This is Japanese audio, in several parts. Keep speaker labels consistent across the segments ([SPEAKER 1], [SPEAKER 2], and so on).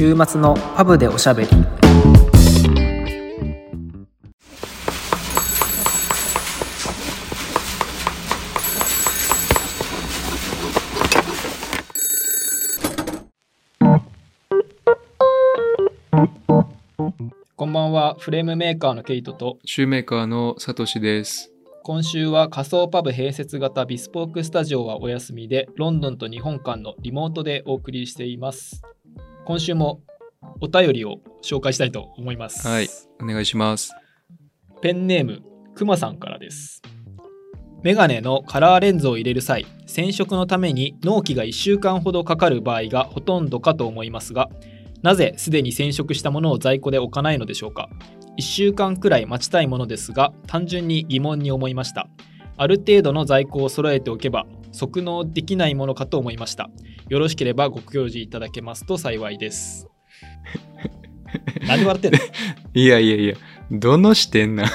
[SPEAKER 1] 週末のパブでおしゃべり
[SPEAKER 2] こんばんは、フレームメーカーのケイトと、
[SPEAKER 3] シューメーカーのサトシです。
[SPEAKER 2] 今週は仮想パブ併設型ビスポークスタジオはお休みで、ロンドンと日本間のリモートでお送りしています。今週もお便りを紹介したいと思います。
[SPEAKER 3] はいお願いします。
[SPEAKER 2] ペンネーム、くまさんからです。メガネのカラーレンズを入れる際、染色のために納期が1週間ほどかかる場合がほとんどかと思いますが、なぜすでに染色したものを在庫で置かないのでしょうか1週間くらい待ちたいものですが、単純に疑問に思いました。ある程度の在庫を揃えておけば、即納できないものかと思いました。よろしければご教示いただけますと幸いです。何で笑ってんの？
[SPEAKER 3] いやいやいや、どの視点な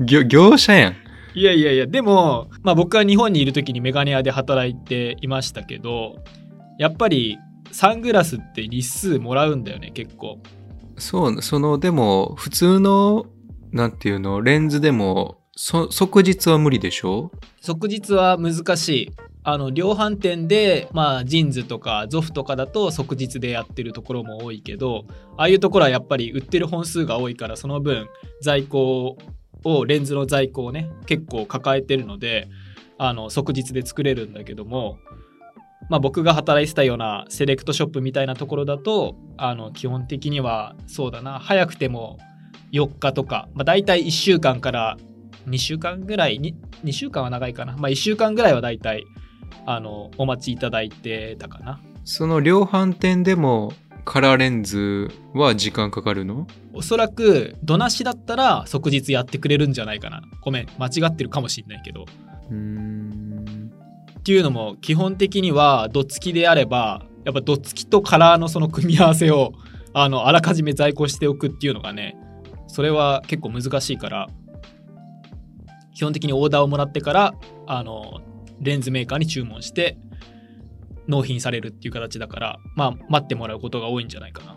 [SPEAKER 3] 業者やん。
[SPEAKER 2] いやいやいや、でも、まあ僕は日本にいる時にメガネ屋で働いていましたけど、やっぱりサングラスって日数もらうんだよね、結構。
[SPEAKER 3] そう、その、でも、普通の、なんていうの、レンズでも、そ即日は無理でしょ？
[SPEAKER 2] 即日は難しい。あの、量販店で、まあ、ジーンズとかゾフとかだと即日でやってるところも多いけど、ああいうところはやっぱり売ってる本数が多いから、その分、在庫を、レンズの在庫をね、結構抱えてるので、あの、即日で作れるんだけども、まあ、僕が働いてたようなセレクトショップみたいなところだとあの基本的にはそうだな早くても4日とか、まあ、大体1週間から2週間ぐらいに2週間は長いかな、まあ、1週間ぐらいは大体あのお待ちいただいてたかな。
[SPEAKER 3] その量販店でも、カラーレンズは時間かかるの？
[SPEAKER 2] おそらくどなしだったら即日やってくれるんじゃないかな。ごめん間違ってるかもしんないけど。
[SPEAKER 3] うーん。
[SPEAKER 2] っていうのも基本的にはどっつきであればやっぱどっつきとカラーのその組み合わせをあのあらかじめ在庫しておくっていうのがねそれは結構難しいから基本的にオーダーをもらってからあのレンズメーカーに注文して納品されるっていう形だからまあ待ってもらうことが多いんじゃないかな。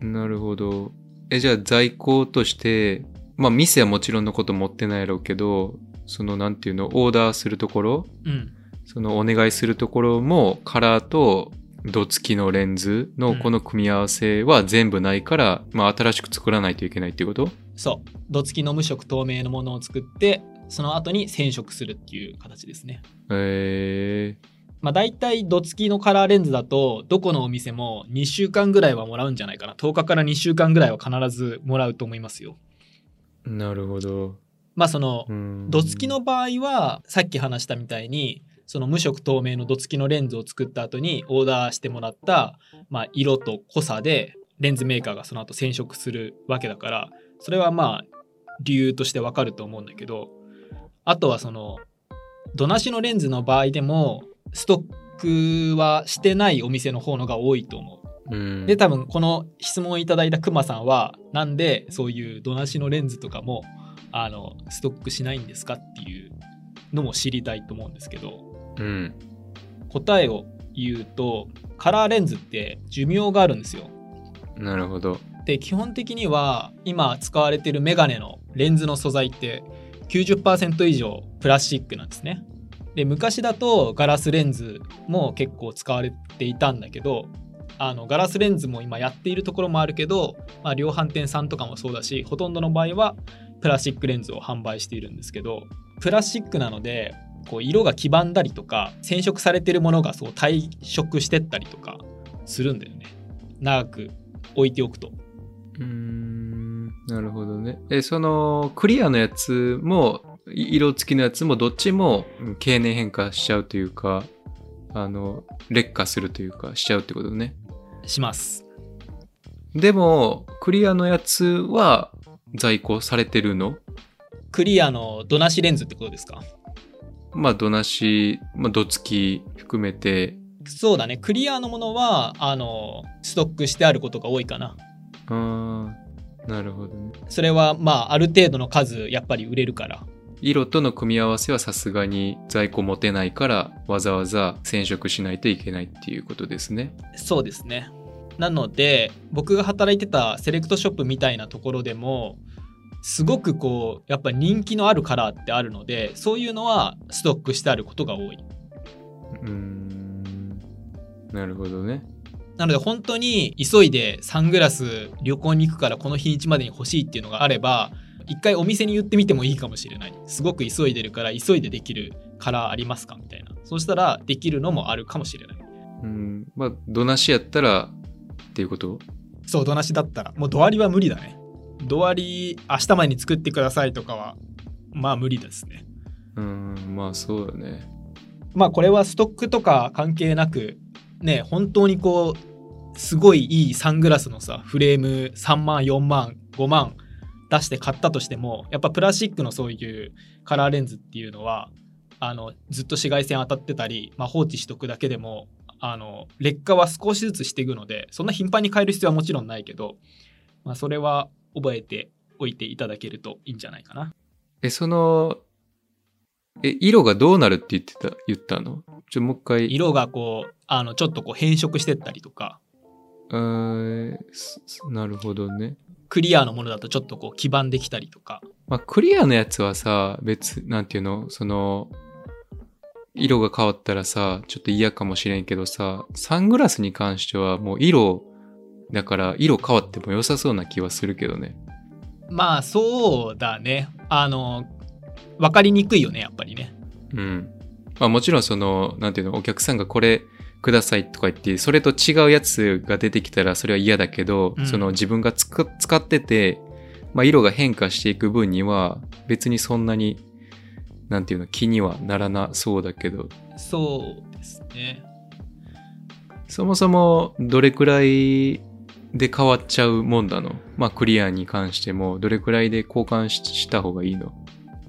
[SPEAKER 3] なるほど。え、じゃあ在庫として、まあ店はもちろんのこと持ってないやろうけど、そのなんていうの、オーダーするところ、
[SPEAKER 2] うん。
[SPEAKER 3] そのお願いするところもカラーと度付きのレンズのこの組み合わせは全部ないから、まあ新しく作らないといけないっていうこと？
[SPEAKER 2] そう。どつきの無色透明のものを作ってその後に染色するっていう形ですね。
[SPEAKER 3] え
[SPEAKER 2] まあ、大体どつきのカラーレンズだとどこのお店も2週間ぐらいはもらうんじゃないかな。10日から2週間ぐらいは必ずもらうと思いますよ。
[SPEAKER 3] ー、なるほど。
[SPEAKER 2] まあその
[SPEAKER 3] うん。
[SPEAKER 2] どつきの場合はさっき話したみたいにその無色透明のどつきのレンズを作った後にオーダーしてもらった、まあ、色と濃さでレンズメーカーがその後染色するわけだからそれはまあ理由としてわかると思うんだけどあとはそのどなしのレンズの場合でもストックはしてないお店の方のが多いと思う。
[SPEAKER 3] うん
[SPEAKER 2] で多分この質問をいただいたクマさんはなんでそういうどなしのレンズとかもあのストックしないんですかっていうのも知りたいと思うんですけど
[SPEAKER 3] うん。
[SPEAKER 2] 答えを言うとカラーレンズって寿命があるんですよ。
[SPEAKER 3] なるほど。
[SPEAKER 2] で基本的には今使われてるメガネのレンズの素材って90%以上プラスチックなんですね。で昔だとガラスレンズも結構使われていたんだけどあのガラスレンズも今やっているところもあるけど、まあ、量販店さんとかもそうだしほとんどの場合はプラスチックレンズを販売しているんですけどプラスチックなのでこう色が黄ばんだりとか染色されてるものがそう退色してったりとかするんだよね長く置いておくと
[SPEAKER 3] うーん。なるほどね。え、そのクリアのやつも、い色付きのやつもどっちもうん経年変化しちゃうというか、あの、劣化するというか、しちゃうってことね。
[SPEAKER 2] します。
[SPEAKER 3] でも、クリアのやつは在庫されてるの？
[SPEAKER 2] クリアのドなしレンズってことですか？
[SPEAKER 3] まあ、どなし、まあ、どつき含めて、
[SPEAKER 2] そうだね。クリアのものはあのストックしてあることが多いかな。
[SPEAKER 3] あーなるほどね。
[SPEAKER 2] それはまあある程度の数やっぱり売れるから
[SPEAKER 3] 色との組み合わせはさすがに在庫持てないからわざわざ染色しないといけないっていうことですね。
[SPEAKER 2] そうですねなので僕が働いてたセレクトショップみたいなところでもすごくこうやっぱ人気のあるカラーってあるのでそういうのはストックしてあることが多いう
[SPEAKER 3] ーんなるほどね。
[SPEAKER 2] なので本当に急いでサングラス旅行に行くからこの日にちまでに欲しいっていうのがあれば一回お店に言ってみてもいいかもしれない。すごく急いでるから急いでできるカラーありますかみたいな。そうしたらできるのもあるかもしれない。
[SPEAKER 3] うん。まあどなしやったらっていうこと？
[SPEAKER 2] そうどなしだったらもうドアリは無理だね。ドアリ明日までに作ってくださいとかはまあ無理ですね。
[SPEAKER 3] うんまあそうだね。
[SPEAKER 2] まあこれはストックとか関係なくね本当にこうすごいいいサングラスのさフレーム3万4万5万出して買ったとしてもやっぱプラスチックのそういうカラーレンズっていうのはあのずっと紫外線当たってたり、まあ、放置しとくだけでもあの劣化は少しずつしていくのでそんな頻繁に変える必要はもちろんないけど、まあ、それは覚えておいていただけるといいんじゃないかな。
[SPEAKER 3] え、その、え、色がどうなるって言ってた、言ったの？ちょ、もう一回。
[SPEAKER 2] 色がこうあのちょっとこう変色してったりとか
[SPEAKER 3] うーなるほどね。
[SPEAKER 2] クリアのものだとちょっとこう黄ばんできたりとか
[SPEAKER 3] まあ、クリアのやつはさ、別、なんていうの？その、色が変わったらさ、ちょっと嫌かもしれんけどさ、サングラスに関してはもう色、だから色変わっても良さそうな気はするけどね。
[SPEAKER 2] まあそうだねあの分かりにくいよねやっぱりね。
[SPEAKER 3] うん。まあもちろんその、なんていうの、お客さんがこれくださいとか言って、それと違うやつが出てきたらそれは嫌だけど、
[SPEAKER 2] うん。
[SPEAKER 3] その自分がつく使ってて、まあ色が変化していく分には別にそんなに、なんていうの、気にはならなそうだけど、
[SPEAKER 2] そうですね。
[SPEAKER 3] そもそもどれくらいで変わっちゃうもんなの？まあクリアに関してもどれくらいで交換しした方がいいの？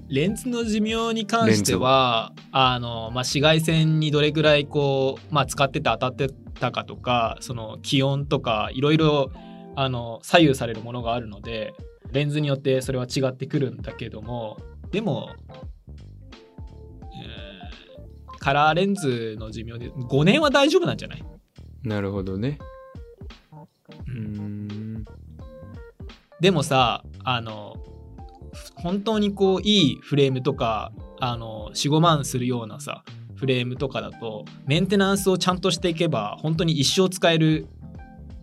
[SPEAKER 2] レンズの寿命に関してはあの、まあ、紫外線にどれぐらいこう、まあ、使ってて当たってたかとかその気温とかいろいろあの左右されるものがあるのでレンズによってそれは違ってくるんだけどもでも、えーカラーレンズの寿命で5年は大丈夫なんじゃない？
[SPEAKER 3] なるほどね。うーん。
[SPEAKER 2] でもさあの本当にこういいフレームとかあの45万するようなさフレームとかだとメンテナンスをちゃんとしていけば本当に一生使える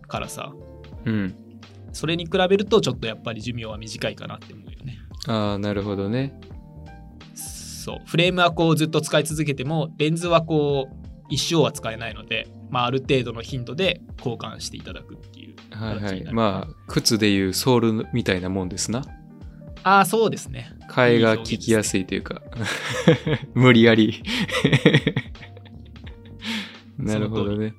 [SPEAKER 2] からさ
[SPEAKER 3] うん。
[SPEAKER 2] それに比べるとちょっとやっぱり寿命は短いかなって思うよね
[SPEAKER 3] ああ、なるほどね。
[SPEAKER 2] そうフレームはこうずっと使い続けてもレンズはこう一生は使えないので、まあ、ある程度の頻度で交換していただくっていう
[SPEAKER 3] はいはい。まあ、靴でいうソールみたいなもんですな。
[SPEAKER 2] ああそうですね。
[SPEAKER 3] 替えが聞きやすいというか、無理やり。なるほどね。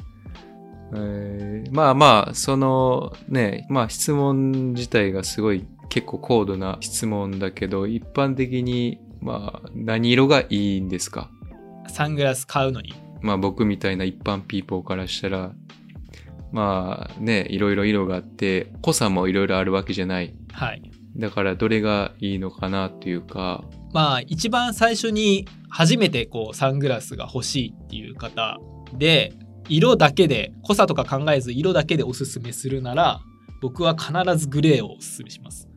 [SPEAKER 3] えーまあまあ、そのね、まあ質問自体がすごい結構高度な質問だけど、一般的にまあ何色がいいんですか？
[SPEAKER 2] サングラス買うのに。
[SPEAKER 3] まあ僕みたいな一般ピーポーからしたら、まあね、いろいろ色があって、濃さもいろいろあるわけじゃない。
[SPEAKER 2] はい
[SPEAKER 3] だからどれがいいのかなっていうか、
[SPEAKER 2] まあ一番最初に初めてこうサングラスが欲しいっていう方で色だけで濃さとか考えず色だけでおすすめするなら僕は必ずグレーをおすすめします。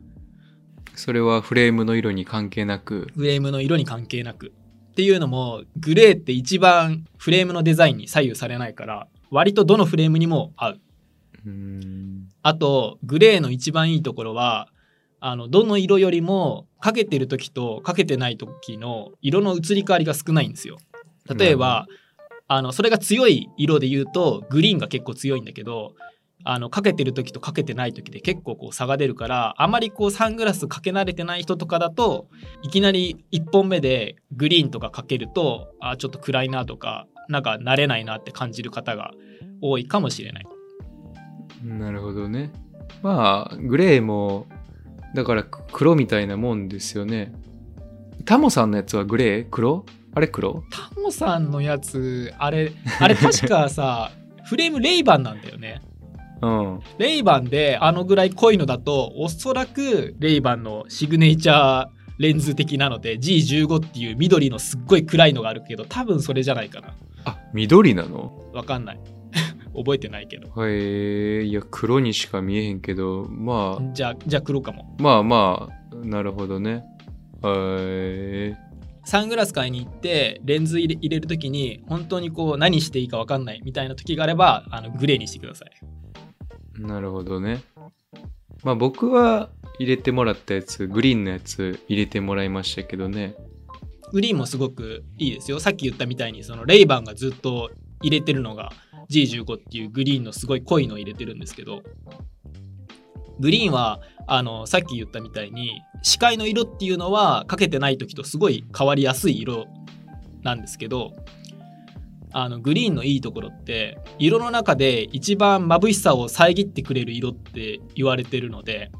[SPEAKER 3] それはフレームの色に関係なく、
[SPEAKER 2] フレームの色に関係なく。っていうのもグレーって一番フレームのデザインに左右されないから割とどのフレームにも合う。あとグレーの一番いいところはあのどの色よりもかけてる時とかけてない時の色の移り変わりが少ないんですよ。例えばあのそれが強い色で言うとグリーンが結構強いんだけどあのかけてる時とかけてない時で結構こう差が出るからあまりこうサングラスかけ慣れてない人とかだといきなり1本目でグリーンとかかけるとあちょっと暗いなとかなんか慣れないなって感じる方が多いかもしれない。
[SPEAKER 3] なるほどね。まあ、グレーも、だからく黒みたいなもんですよね。タモさんのやつはグレー？黒？あれ黒？
[SPEAKER 2] タモさんのやつあれあれ確かさ フレームレイバンなんだよね。
[SPEAKER 3] うん。
[SPEAKER 2] レイバンであのぐらい濃いのだとおそらくレイバンのシグネチャーレンズ的なので G15 っていう緑のすっごい暗いのがあるけど多分それじゃないかな。
[SPEAKER 3] あ、緑なの？
[SPEAKER 2] わかんない覚えてないけど
[SPEAKER 3] へえ、いや、黒にしか見えへんけど、まあ、
[SPEAKER 2] じゃあじゃあ黒かも
[SPEAKER 3] まあまあ、なるほどね。へえ。
[SPEAKER 2] サングラス買いに行ってレンズ入れ入れる時に本当にこう何していいかわかんないみたいな時があればあのグレーにしてください
[SPEAKER 3] なるほどね。まあ僕は入れてもらったやつ、グリーンのやつ入れてもらいましたけどね。
[SPEAKER 2] グリーンもすごくいいですよさっき言ったみたいにそのレイバンがずっと入れてるのが G15 っていうグリーンのすごい濃いのを入れてるんですけどグリーンはあのさっき言ったみたいに視界の色っていうのはかけてない時とすごい変わりやすい色なんですけどあのグリーンのいいところって色の中で一番眩しさを遮ってくれる色って言われてるので。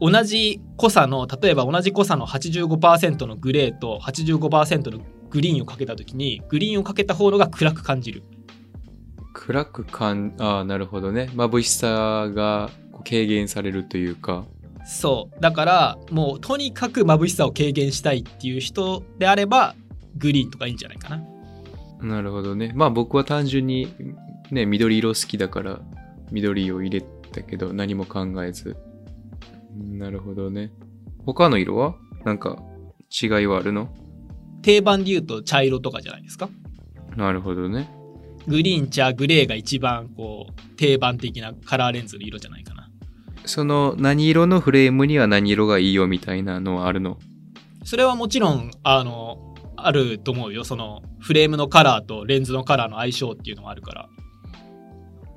[SPEAKER 2] 同じ濃さの例えば同じ濃さの85%のグレーと85%のグリーンをかけた時にグリーンをかけた方のが暗く感じる
[SPEAKER 3] 暗く感、ああ、なるほどね。眩しさが軽減されるというか。
[SPEAKER 2] そうだからもうとにかく眩しさを軽減したいっていう人であればグリーンとかいいんじゃないかな
[SPEAKER 3] なるほどね。まあ僕は単純にね、緑色好きだから緑を入れたけど何も考えず。なるほどね。他の色は？なんか違いはあるの？
[SPEAKER 2] 定番で言うと茶色とかじゃないですか？
[SPEAKER 3] なるほどね。
[SPEAKER 2] グリーン茶グレーが一番こう定番的なカラーレンズの色じゃないかな。
[SPEAKER 3] その何色のフレームには何色がいいよみたいなのはあるの？
[SPEAKER 2] それはもちろんあのあると思うよ。そのフレームのカラーとレンズのカラーの相性っていうのもあるから。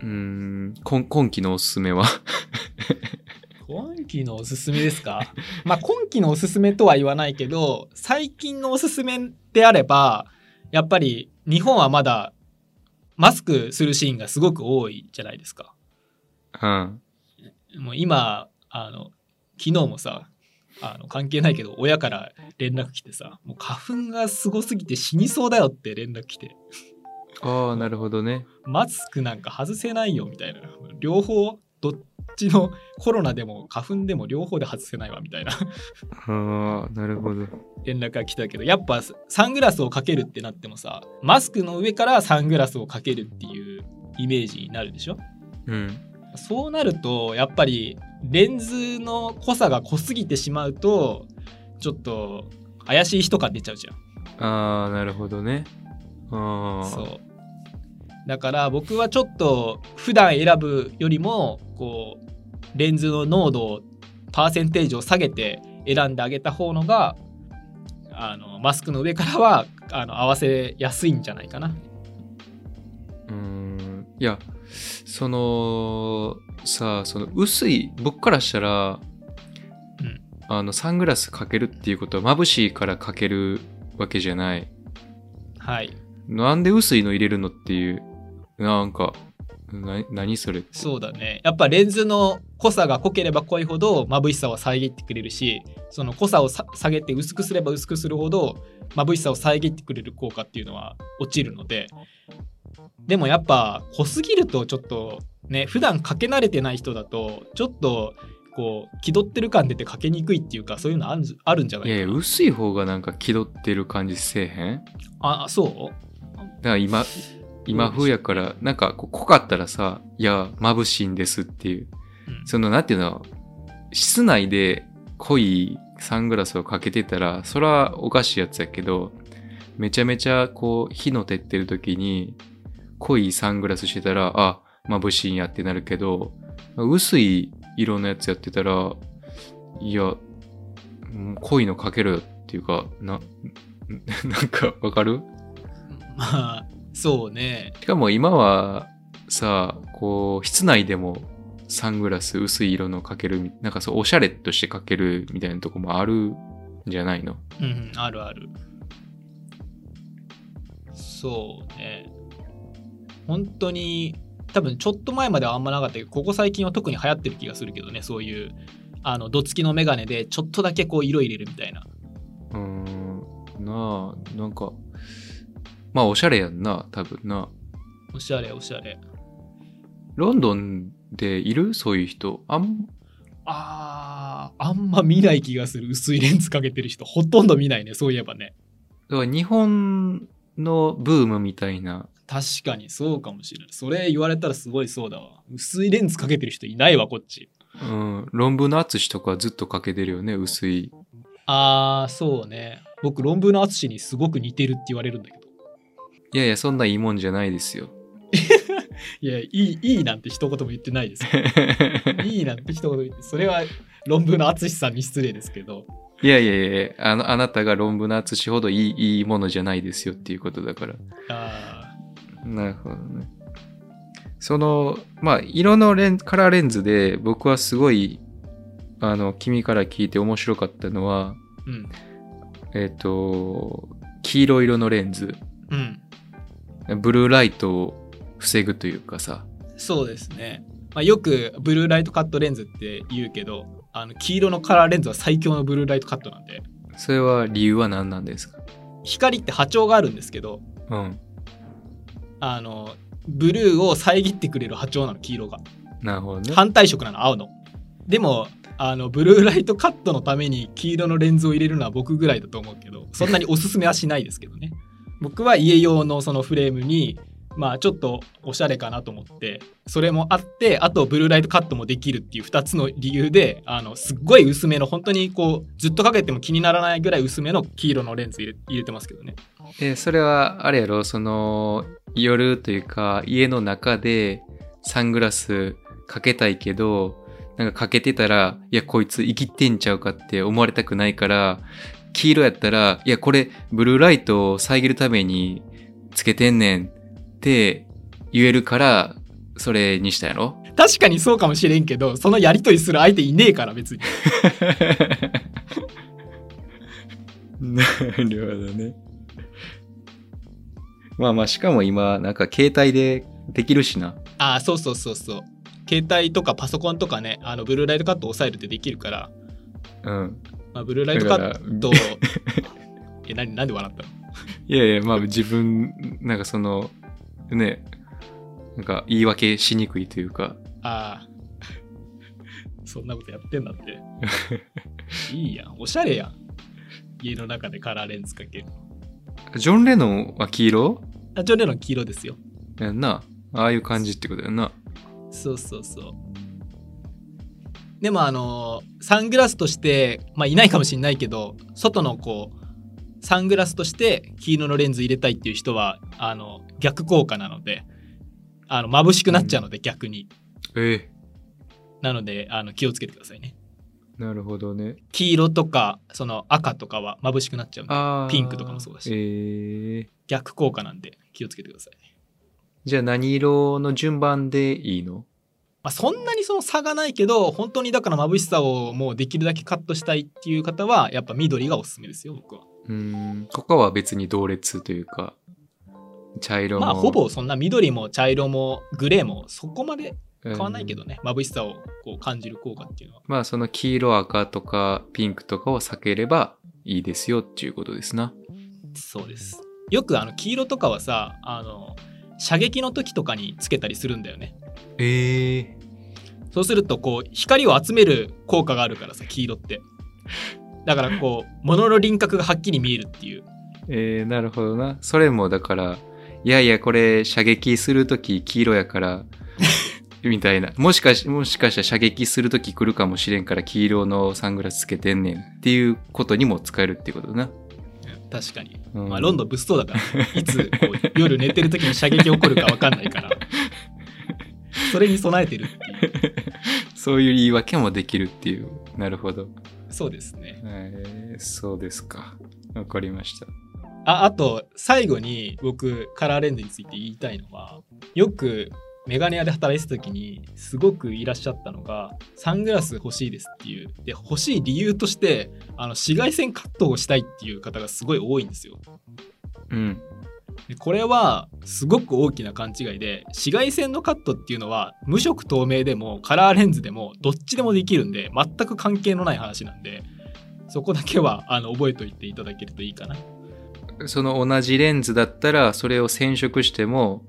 [SPEAKER 3] うーん、今今期のおすすめは？
[SPEAKER 2] 今期のおすすめですか？まあ今期のおすすめとは言わないけど最近のおすすめであればやっぱり日本はまだマスクするシーンがすごく多いじゃないですか
[SPEAKER 3] うん。
[SPEAKER 2] もう今あの昨日もさあの関係ないけど親から連絡来てさもう花粉がすごすぎて死にそうだよって連絡来て
[SPEAKER 3] ああ、なるほどね。
[SPEAKER 2] マスクなんか外せないよみたいな両方どっちのコロナでも花粉でも両方で外せないわみたいな
[SPEAKER 3] ああ、なるほど。
[SPEAKER 2] 連絡が来たけどやっぱサングラスをかけるってなってもさマスクの上からサングラスをかけるっていうイメージになるでしょ？
[SPEAKER 3] うん。
[SPEAKER 2] そうなるとやっぱりレンズの濃さが濃すぎてしまうとちょっと怪しい人感出ちゃうじゃん
[SPEAKER 3] ああ、なるほどね。ああ。
[SPEAKER 2] そうだから僕はちょっと普段選ぶよりもこうレンズの濃度をパーセンテージを下げて選んであげた方のがあのマスクの上からはあの合わせやすいんじゃないかな。
[SPEAKER 3] うーん。いや、その、さあ、その薄い、僕からしたら、
[SPEAKER 2] うん
[SPEAKER 3] あの、サングラスかけるっていうことは眩しいからかけるわけじゃない。
[SPEAKER 2] はい
[SPEAKER 3] なんで薄いの入れるのっていう、なんか、な何それ？
[SPEAKER 2] そうだね。やっぱレンズの濃さが濃ければ濃いほど眩しさは遮ってくれるしその濃さをさ下げて薄くすれば薄くするほど眩しさを遮ってくれる効果っていうのは落ちるので。でもやっぱ濃すぎるとちょっとね普段かけ慣れてない人だとちょっとこう気取ってる感出てかけにくいっていうかそういうのあるんじあるんじゃないかな。
[SPEAKER 3] いやいや、薄い方がなんか気取ってる感じせえへん？
[SPEAKER 2] あそう？
[SPEAKER 3] だから今、今風やから、なんか濃かったらさ、いや、眩しいんですっていう。
[SPEAKER 2] うん。
[SPEAKER 3] その、なんていうの、室内で濃いサングラスをかけてたら、それはおかしいやつやけど、めちゃめちゃこう、火の照ってる時に、濃いサングラスしてたら、あ、眩しいんやってなるけど、薄い色のやつやってたら、いや、うん濃いのかけろよっていうか、な、なんかわかる？
[SPEAKER 2] まあそうね。
[SPEAKER 3] しかも今はさ、こう、室内でもサングラス薄い色のかけるみ、なんかそう、おしゃれとしてかけるみたいなとこもあるんじゃないの？
[SPEAKER 2] うんうんあるある。そうね。本当に多分ちょっと前まではあんまなかったけどここ最近は特に流行ってる気がするけどねそういうあのどつきのメガネでちょっとだけこう色入れるみたいな。
[SPEAKER 3] うーん、なあ、なんか、まあおしゃれやんな、多分な。
[SPEAKER 2] おしゃれおしゃれ
[SPEAKER 3] ロンドンでいる？そういう人。あん、
[SPEAKER 2] あーああんま見ない気がする薄いレンズかけてる人ほとんど見ないねそういえばね
[SPEAKER 3] だから日本のブームみたいな。
[SPEAKER 2] 確かにそうかもしれないそれ言われたらすごいそうだわ薄いレンズかけてる人いないわこっち
[SPEAKER 3] うん。論文の淳とかずっとかけてるよね、薄い。
[SPEAKER 2] あーそうね僕論文の淳にすごく似てるって言われるんだけど
[SPEAKER 3] いやいや、そんないいもんじゃないですよ。
[SPEAKER 2] いやいいいいなんて一言も言ってないです いいなんて一言言ってそれは論文の淳さんに失礼ですけど
[SPEAKER 3] いやいやいやあの、あなたが論文の淳ほどいいいいものじゃないですよっていうことだから。
[SPEAKER 2] あ
[SPEAKER 3] なるほどね。その、まあ、色のレンカラーレンズで僕はすごい、あの、君から聞いて面白かったのは、
[SPEAKER 2] ーうん
[SPEAKER 3] えっ、と、黄色色のレンズ。
[SPEAKER 2] うん
[SPEAKER 3] ブルーライトを防ぐというかさ。
[SPEAKER 2] そうですね、まあ、よくブルーライトカットレンズって言うけどあの黄色のカラーレンズは最強のブルーライトカットなんで
[SPEAKER 3] それは理由は何なんですか？
[SPEAKER 2] 光って波長があるんですけど
[SPEAKER 3] うん。
[SPEAKER 2] あのブルーを遮ってくれる波長なの黄色が
[SPEAKER 3] なるほどね。
[SPEAKER 2] 反対色なの青のでもあのブルーライトカットのために黄色のレンズを入れるのは僕ぐらいだと思うけどそんなにおすすめはしないですけどね僕は家用のそのフレームにまあちょっとおしゃれかなと思ってそれもあってあとブルーライトカットもできるっていう2つの理由であのすっごい薄めの本当にこうずっとかけても気にならないぐらい薄めの黄色のレンズ入れ入れてますけどね。
[SPEAKER 3] えそれはあれやろ？その夜というか家の中でサングラスかけたいけどなんかかけてたらいやこいつ生きてんちゃうかって思われたくないから黄色やったらいやこれブルーライトを遮るためにつけてんねんって言えるからそれにしたやろ？
[SPEAKER 2] 確かにそうかもしれんけどそのやり取りする相手いねえから別に
[SPEAKER 3] なるほどね。まあまあしかも今なんか携帯でできるしな。
[SPEAKER 2] ああそうそうそうそう携帯とかパソコンとかねあのブルーライトカットを抑えるってできるから、
[SPEAKER 3] うん。
[SPEAKER 2] まあ、ブルーライトカッ
[SPEAKER 3] だ
[SPEAKER 2] ト。
[SPEAKER 3] か
[SPEAKER 2] え何なんで笑ったの？
[SPEAKER 3] いやいやまあ自分なんかそのねなんか言い訳しにくいというか。
[SPEAKER 2] ああ そんなことやってんだって。いいやん。おしゃれやん。家の中でカラーレンズかける
[SPEAKER 3] ジョン・レノンは黄色？
[SPEAKER 2] あジョン・レノン黄色ですよ。
[SPEAKER 3] やんな。ああいう感じってことやんな。
[SPEAKER 2] そうそうそうでもあのサングラスとしてまあいないかもしれないけど外のこうサングラスとして黄色のレンズ入れたいっていう人はあの逆効果なのであの眩しくなっちゃうので逆に、
[SPEAKER 3] え
[SPEAKER 2] なのであの気をつけてくださいね。
[SPEAKER 3] えなるほどね。
[SPEAKER 2] 黄色とかその赤とかは眩しくなっちゃうピンクとかもそうだし。
[SPEAKER 3] ええ。
[SPEAKER 2] 逆効果なんで気をつけてくださいね、
[SPEAKER 3] じゃあ何色の順番でいいの？
[SPEAKER 2] まあ、そんなにその差がないけど本当にだから眩しさをもうできるだけカットしたいっていう方はやっぱ緑がおすすめですよ僕は
[SPEAKER 3] うーん。他は別に同列というか、茶色も。
[SPEAKER 2] まあほぼそんな緑も茶色もグレーもそこまで
[SPEAKER 3] 変
[SPEAKER 2] 変わんないけどね、眩しさをこう感じる効果っていうのは
[SPEAKER 3] まあその黄色赤とかピンクとかを避ければいいですよっていうことですな。
[SPEAKER 2] そうですよくあの黄色とかはさあの射撃の時とかにつけたりするんだよね
[SPEAKER 3] ええ
[SPEAKER 2] そうするとこう光を集める効果があるからさ黄色って。だからこう物の輪郭がはっきり見えるっていう。
[SPEAKER 3] えー、なるほどな。それもだから、いやいやこれ射撃するとき黄色やから、みたいな。もしかし、もしかしたら射撃するとき来るかもしれんから黄色のサングラスつけてんねんっていうことにも使えるってことだな。
[SPEAKER 2] 確かに、
[SPEAKER 3] うん。
[SPEAKER 2] まあ、ロンドン物騒だからいつ夜寝てる時に射撃起こるか分かんないからそれに備えてるっていう
[SPEAKER 3] そういう言い訳もできるっていう。なるほど。
[SPEAKER 2] そうですね
[SPEAKER 3] えー、そうですか。わかりました。
[SPEAKER 2] ああと最後に僕カラーレンズについて言いたいのはよくメガネ屋で働いてた時にすごくいらっしゃったのがサングラス欲しいですっていうで欲しい理由としてあの紫外線カットをしたいっていう方がすごい多いんですよ
[SPEAKER 3] うん。
[SPEAKER 2] でこれはすごく大きな勘違いで紫外線のカットっていうのは無色透明でもカラーレンズでもどっちでもできるんで全く関係のない話なんでそこだけはあの覚えておいていただけるといいかな
[SPEAKER 3] その同じレンズだったらそれを染色しても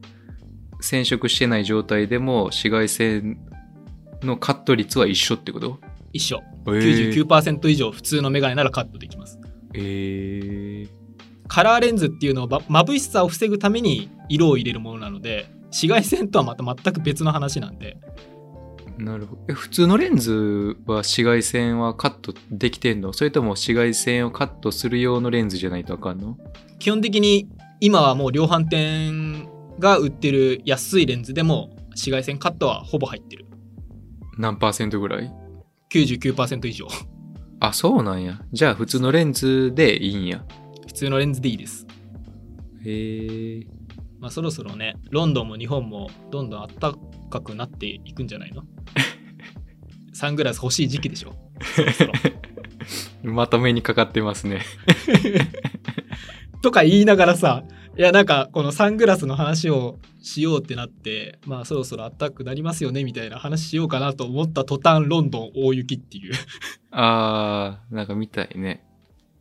[SPEAKER 3] 染色してない状態でも紫外線のカット率は一緒ってこと？
[SPEAKER 2] 一緒。
[SPEAKER 3] えー、
[SPEAKER 2] 99%以上普通のメガネならカットできます。
[SPEAKER 3] えー、
[SPEAKER 2] カラーレンズっていうのはば眩しさを防ぐために色を入れるものなので紫外線とはまた全く別の話なんで。
[SPEAKER 3] なるほど。え普通のレンズは紫外線はカットできてんの？それとも紫外線をカットする用のレンズじゃないとあかんの？
[SPEAKER 2] 基本的に今はもう量販店が売ってる安いレンズでも紫外線カットはほぼ入ってる。
[SPEAKER 3] 何パーセントぐらい
[SPEAKER 2] ？99%以上。
[SPEAKER 3] あそうなんや。じゃあ普通のレンズでいいんや
[SPEAKER 2] 普通のレンズでいいです。
[SPEAKER 3] へえ
[SPEAKER 2] まあそろそろねロンドンも日本もどんどん暖かくなっていくんじゃないの？サングラス欲しい時期でしょ？そろそろ。
[SPEAKER 3] まとめにかかってますね。
[SPEAKER 2] とか言いながらさいやなんかこのサングラスの話をしようってなってまあそろそろ暖かくなりますよねみたいな話しようかなと思った途端ロンドン大雪っていう。
[SPEAKER 3] あーなんか見たいね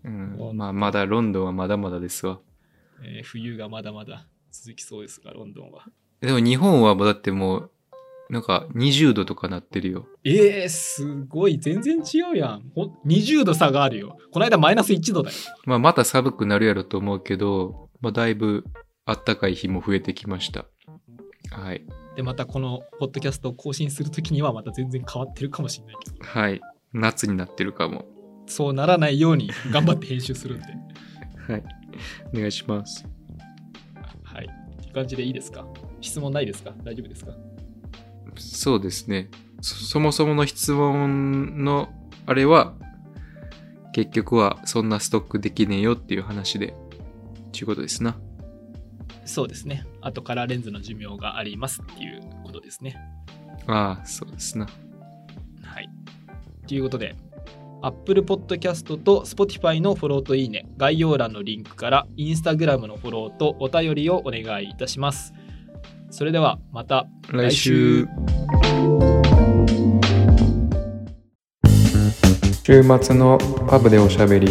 [SPEAKER 3] うん。まあまだロンドンはまだまだですわ。
[SPEAKER 2] えー冬がまだまだ続きそうですがロンドンは。
[SPEAKER 3] でも日本はもうだってもうなんか20度とかなってるよ。
[SPEAKER 2] えー、すごい。全然違うやん。ほ20度差があるよ。この間マイナス1度だよ。
[SPEAKER 3] まあまた寒くなるやろと思うけど、まあだいぶあったかい日も増えてきました。はい。
[SPEAKER 2] でまたこのポッドキャストを更新するときにはまた全然変わってるかもしれないけど。
[SPEAKER 3] はい。夏になってるかも
[SPEAKER 2] そうならないように頑張って編集するんで。
[SPEAKER 3] はい。お願いします。
[SPEAKER 2] はい。っていう感じでいいですか？質問ないですか？大丈夫ですか？
[SPEAKER 3] そうですね。そそもそもの質問のあれは結局はそんなストックできねえよっていう話で。ちゅうことですな。
[SPEAKER 2] そうですね。あとカラーレンズの寿命がありますっていうことですね。
[SPEAKER 3] ああそうですな。
[SPEAKER 2] はい。ということで Apple Podcast と Spotify のフォローといいね概要欄のリンクから Instagram のフォローとお便りをお願いいたします。それではまた
[SPEAKER 3] 来週。週末のパブでおしゃべり